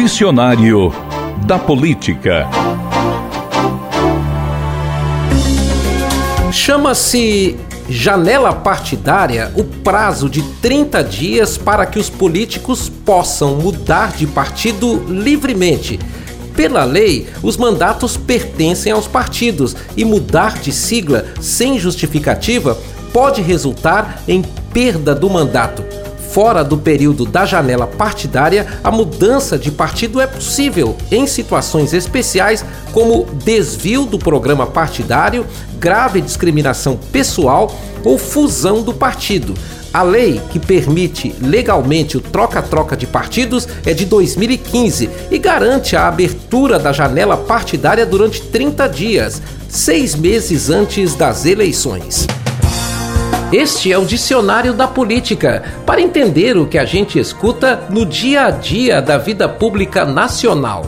Dicionário da Política. Chama-se janela partidária o prazo de 30 dias para que os políticos possam mudar de partido livremente. Pela lei, os mandatos pertencem aos partidos e mudar de sigla sem justificativa pode resultar em perda do mandato. Fora do período da janela partidária, a mudança de partido é possível em situações especiais, como desvio do programa partidário, grave discriminação pessoal ou fusão do partido. A lei que permite legalmente o troca-troca de partidos é de 2015 e garante a abertura da janela partidária durante 30 dias, seis meses antes das eleições. Este é o Dicionário da Política, para entender o que a gente escuta no dia a dia da vida pública nacional.